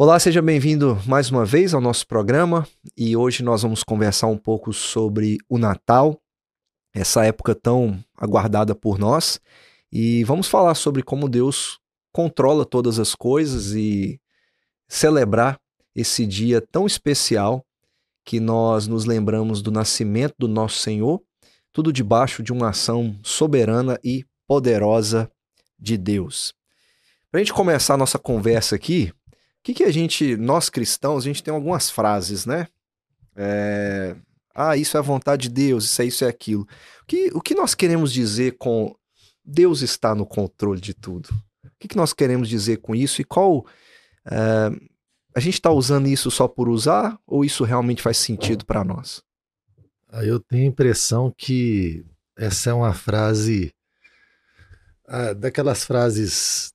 Olá, seja bem-vindo mais uma vez ao nosso programa e hoje nós vamos conversar um pouco sobre o Natal, essa época tão aguardada por nós, e vamos falar sobre como Deus controla todas as coisas e celebrar esse dia tão especial que nós nos lembramos do nascimento do nosso Senhor, tudo debaixo de uma ação soberana e poderosa de Deus. Para a gente começar a nossa conversa aqui, que, que a gente, nós cristãos, a gente tem algumas frases, né? É, ah, isso é a vontade de Deus, isso é isso é aquilo. O que, o que nós queremos dizer com Deus está no controle de tudo? O que, que nós queremos dizer com isso e qual. É, a gente está usando isso só por usar ou isso realmente faz sentido para nós? Ah, eu tenho a impressão que essa é uma frase ah, daquelas frases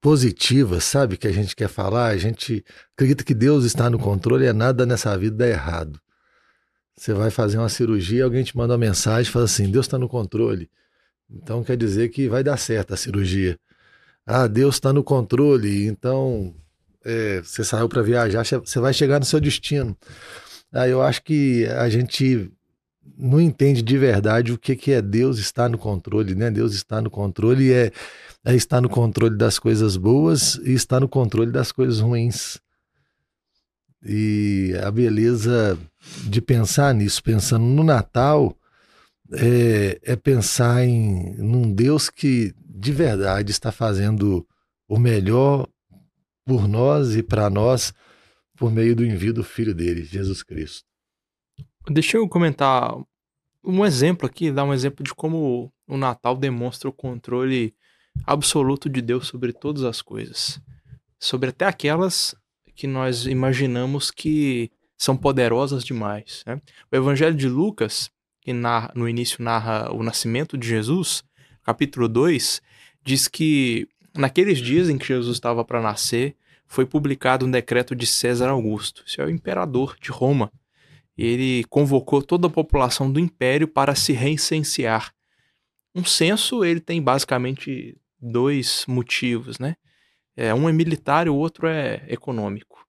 positivas, sabe, que a gente quer falar, a gente acredita que Deus está no controle e nada nessa vida dá errado. Você vai fazer uma cirurgia, alguém te manda uma mensagem, fala assim, Deus está no controle. Então quer dizer que vai dar certo a cirurgia. Ah, Deus está no controle, então é, você saiu para viajar, você vai chegar no seu destino. Ah, eu acho que a gente não entende de verdade o que, que é Deus estar no controle, né? Deus está no controle é é estar no controle das coisas boas e estar no controle das coisas ruins. E a beleza de pensar nisso, pensando no Natal, é, é pensar em num Deus que de verdade está fazendo o melhor por nós e para nós por meio do envio do Filho dele, Jesus Cristo. Deixa eu comentar um exemplo aqui, dar um exemplo de como o Natal demonstra o controle absoluto de Deus sobre todas as coisas, sobre até aquelas que nós imaginamos que são poderosas demais. Né? O Evangelho de Lucas, que no início narra o nascimento de Jesus, capítulo 2, diz que naqueles dias em que Jesus estava para nascer, foi publicado um decreto de César Augusto, esse é o imperador de Roma. Ele convocou toda a população do império para se reicensear. Um censo ele tem basicamente dois motivos, né? É, um é militar e o outro é econômico.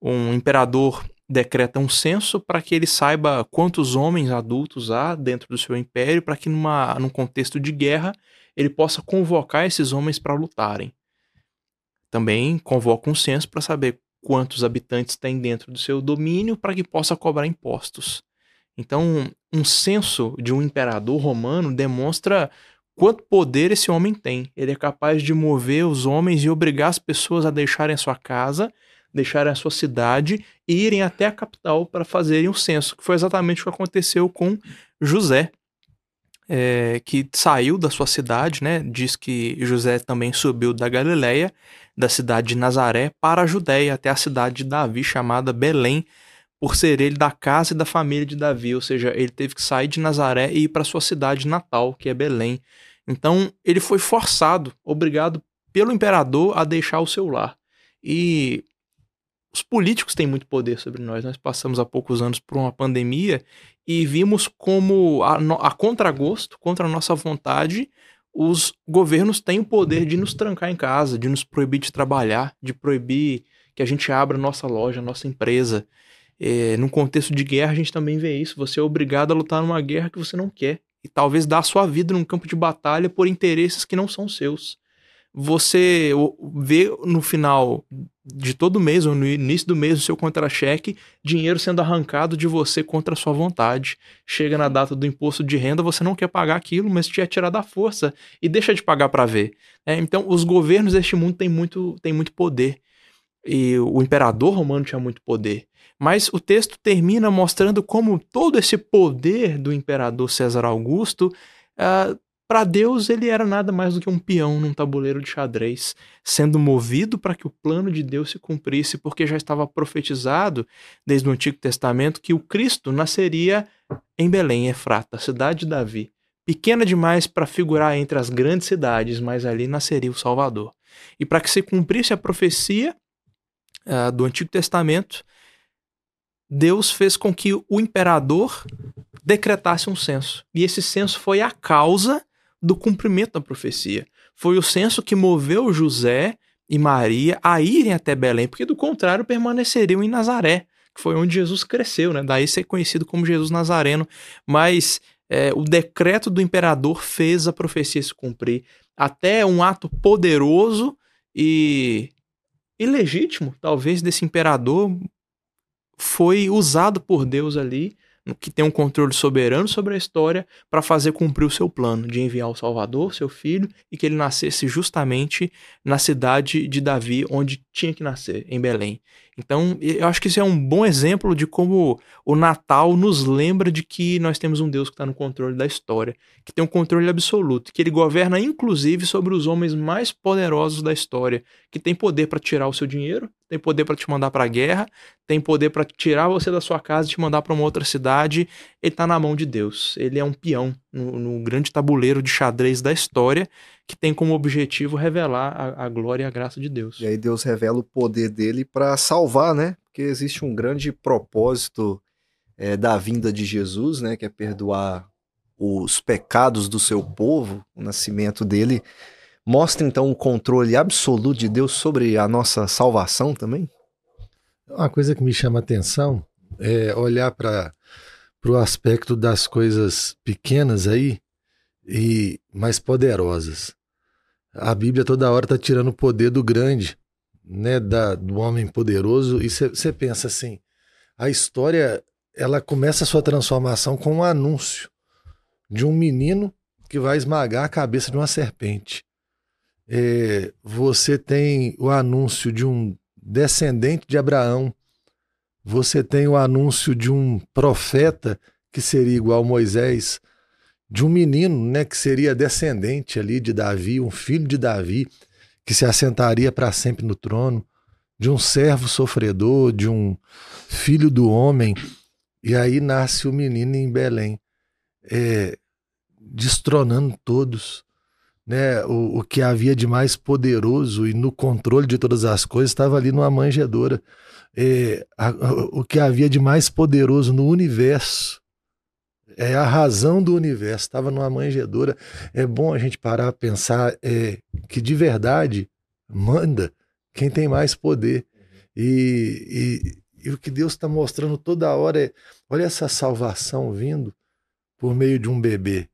Um imperador decreta um censo para que ele saiba quantos homens adultos há dentro do seu império, para que numa, num contexto de guerra ele possa convocar esses homens para lutarem. Também convoca um censo para saber quantos habitantes tem dentro do seu domínio para que possa cobrar impostos. Então, um censo de um imperador romano demonstra Quanto poder esse homem tem? Ele é capaz de mover os homens e obrigar as pessoas a deixarem a sua casa, deixarem a sua cidade e irem até a capital para fazerem o censo, que foi exatamente o que aconteceu com José, é, que saiu da sua cidade, né? Diz que José também subiu da Galileia, da cidade de Nazaré, para a Judéia, até a cidade de Davi, chamada Belém, por ser ele da casa e da família de Davi, ou seja, ele teve que sair de Nazaré e ir para sua cidade natal, que é Belém. Então, ele foi forçado, obrigado pelo imperador a deixar o seu lar. E os políticos têm muito poder sobre nós. Nós passamos há poucos anos por uma pandemia e vimos como, a, a contragosto, contra a nossa vontade, os governos têm o poder de nos trancar em casa, de nos proibir de trabalhar, de proibir que a gente abra nossa loja, nossa empresa. É, num contexto de guerra, a gente também vê isso. Você é obrigado a lutar numa guerra que você não quer e talvez dar sua vida num campo de batalha por interesses que não são seus. Você vê no final de todo mês ou no início do mês o seu contra-cheque, dinheiro sendo arrancado de você contra a sua vontade. Chega na data do imposto de renda, você não quer pagar aquilo, mas te é tirado da força e deixa de pagar para ver. É, então, os governos deste mundo têm muito, têm muito poder. E o imperador romano tinha muito poder. Mas o texto termina mostrando como todo esse poder do imperador César Augusto, uh, ah, para Deus ele era nada mais do que um peão num tabuleiro de xadrez, sendo movido para que o plano de Deus se cumprisse, porque já estava profetizado desde o Antigo Testamento que o Cristo nasceria em Belém, Efrata, cidade de Davi. Pequena demais para figurar entre as grandes cidades, mas ali nasceria o Salvador. E para que se cumprisse a profecia uh, do Antigo Testamento, Deus fez com que o imperador decretasse um censo. E esse censo foi a causa do cumprimento da profecia. Foi o censo que moveu José e Maria a irem até Belém, porque do contrário permaneceriam em Nazaré, que foi onde Jesus cresceu, né? Daí ser conhecido como Jesus Nazareno. Mas é, o decreto do imperador fez a profecia se cumprir. Até um ato poderoso e ilegítimo, talvez, desse imperador foi usado por Deus ali que tem um controle soberano sobre a história, para fazer cumprir o seu plano de enviar o Salvador, seu filho, e que ele nascesse justamente na cidade de Davi, onde tinha que nascer, em Belém. Então, eu acho que isso é um bom exemplo de como o Natal nos lembra de que nós temos um Deus que está no controle da história, que tem um controle absoluto, que ele governa inclusive sobre os homens mais poderosos da história, que tem poder para tirar o seu dinheiro, tem poder para te mandar para a guerra, tem poder para tirar você da sua casa e te mandar para uma outra cidade. Ele está na mão de Deus. Ele é um peão no, no, grande tabuleiro de xadrez da história que tem como objetivo revelar a, a glória e a graça de Deus. E aí Deus revela o poder dele para salvar, né? Porque existe um grande propósito é, da vinda de Jesus, né? Que é perdoar os pecados do seu povo, o nascimento dele Mostra então o controle absoluto de Deus sobre a nossa salvação também? Uma coisa que me chama a atenção é olhar para o aspecto das coisas pequenas aí e mais poderosas. A Bíblia toda hora está tirando o poder do grande, né, da, do homem poderoso, e você pensa assim: a história ela começa a sua transformação com um anúncio de um menino que vai esmagar a cabeça de uma serpente é, você tem o anúncio de um descendente de Abraão, você tem o anúncio de um profeta que seria igual a Moisés, de um menino né, que seria descendente ali de Davi, um filho de Davi, que se assentaria para sempre no trono, de um servo sofredor, de um filho do homem. E aí nasce o menino em Belém, é, destronando todos né, o, o que havia de mais poderoso e no controle de todas as coisas estava ali numa manjedoura. É, a, a, o que havia de mais poderoso no universo, é a razão do universo, estava numa manjedoura. É bom a gente parar a pensar é, que de verdade manda quem tem mais poder. E, e, e o que Deus está mostrando toda hora é: olha essa salvação vindo por meio de um bebê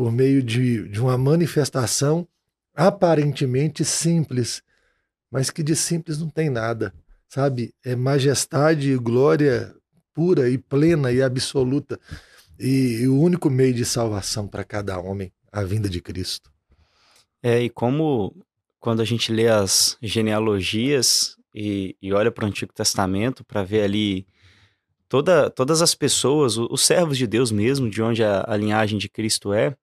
por meio de, de uma manifestação aparentemente simples, mas que de simples não tem nada, sabe? É majestade e glória pura e plena e absoluta. E, e o único meio de salvação para cada homem, a vinda de Cristo. É, e como quando a gente lê as genealogias e, e olha para o Antigo Testamento para ver ali toda, todas as pessoas, os servos de Deus mesmo, de onde a, a linhagem de Cristo é,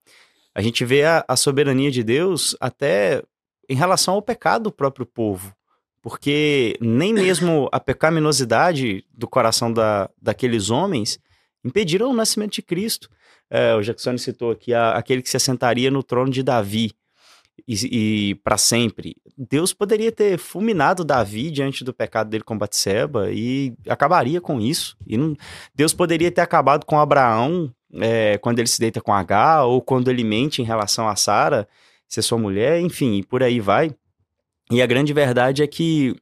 a gente vê a, a, soberania de Deus até em relação ao pecado do próprio povo. Porque nem mesmo a pecaminosidade do coração da, daqueles homens impediram o nascimento de Cristo. É, o Jackson citou aqui a, aquele que se assentaria no trono de Davi e, e para sempre. Deus poderia ter fulminado Davi diante do pecado dele com Batseba e acabaria com isso. E não, Deus poderia ter acabado com Abraão é, quando ele se deita com H ou quando ele mente em relação a Sara, ser sua mulher, enfim, e por aí vai. E a grande verdade é que,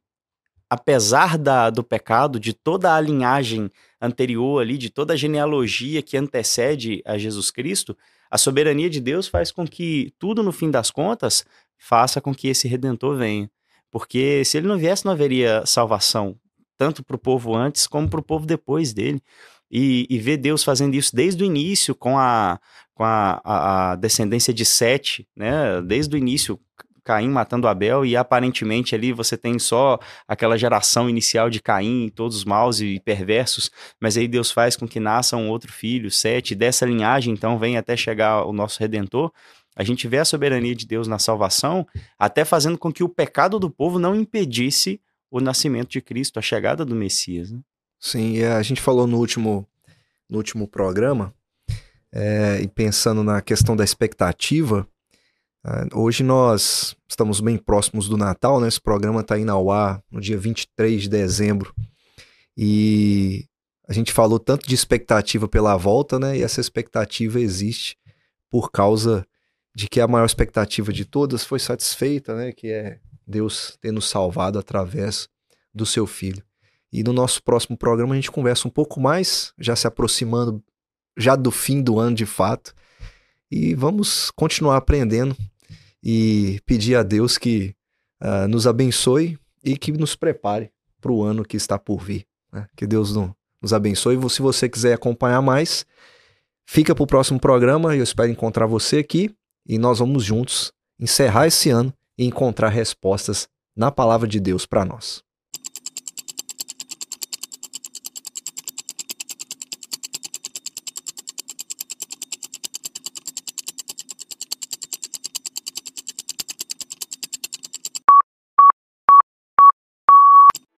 apesar da, do pecado, de toda a linhagem anterior ali, de toda a genealogia que antecede a Jesus Cristo, a soberania de Deus faz com que tudo, no fim das contas, faça com que esse redentor venha. Porque se ele não viesse, não haveria salvação, tanto para o povo antes como para o povo depois dele. E, e, ver Deus fazendo isso desde o início com a, com a, a, a descendência de Sete, né? Desde o início, Caim matando Abel, e aparentemente ali você tem só aquela geração inicial de Caim, todos maus e perversos, mas aí Deus faz com que nasça um outro filho, Sete, dessa linhagem então vem até chegar o nosso Redentor. A gente vê a soberania de Deus na salvação, até fazendo com que o pecado do povo não impedisse o nascimento de Cristo, a chegada do Messias. Né? Sim, a gente falou no último, no último programa, é, e pensando na questão da expectativa, Uh, hoje nós estamos bem próximos do Natal, né? Esse programa está indo ao ar no dia 23 de dezembro. E a gente falou tanto de expectativa pela volta, né? E essa expectativa existe por causa de que a maior expectativa de todas foi satisfeita, né? Que é Deus ter nos salvado através do seu filho. E no nosso próximo programa a gente conversa um pouco mais, já se aproximando já do fim do ano de fato. E vamos continuar aprendendo e pedir a Deus que uh, nos abençoe e que nos prepare para o ano que está por vir. Né? Que Deus nos abençoe. Se você quiser acompanhar mais, fica para o próximo programa. Eu espero encontrar você aqui e nós vamos juntos encerrar esse ano e encontrar respostas na palavra de Deus para nós.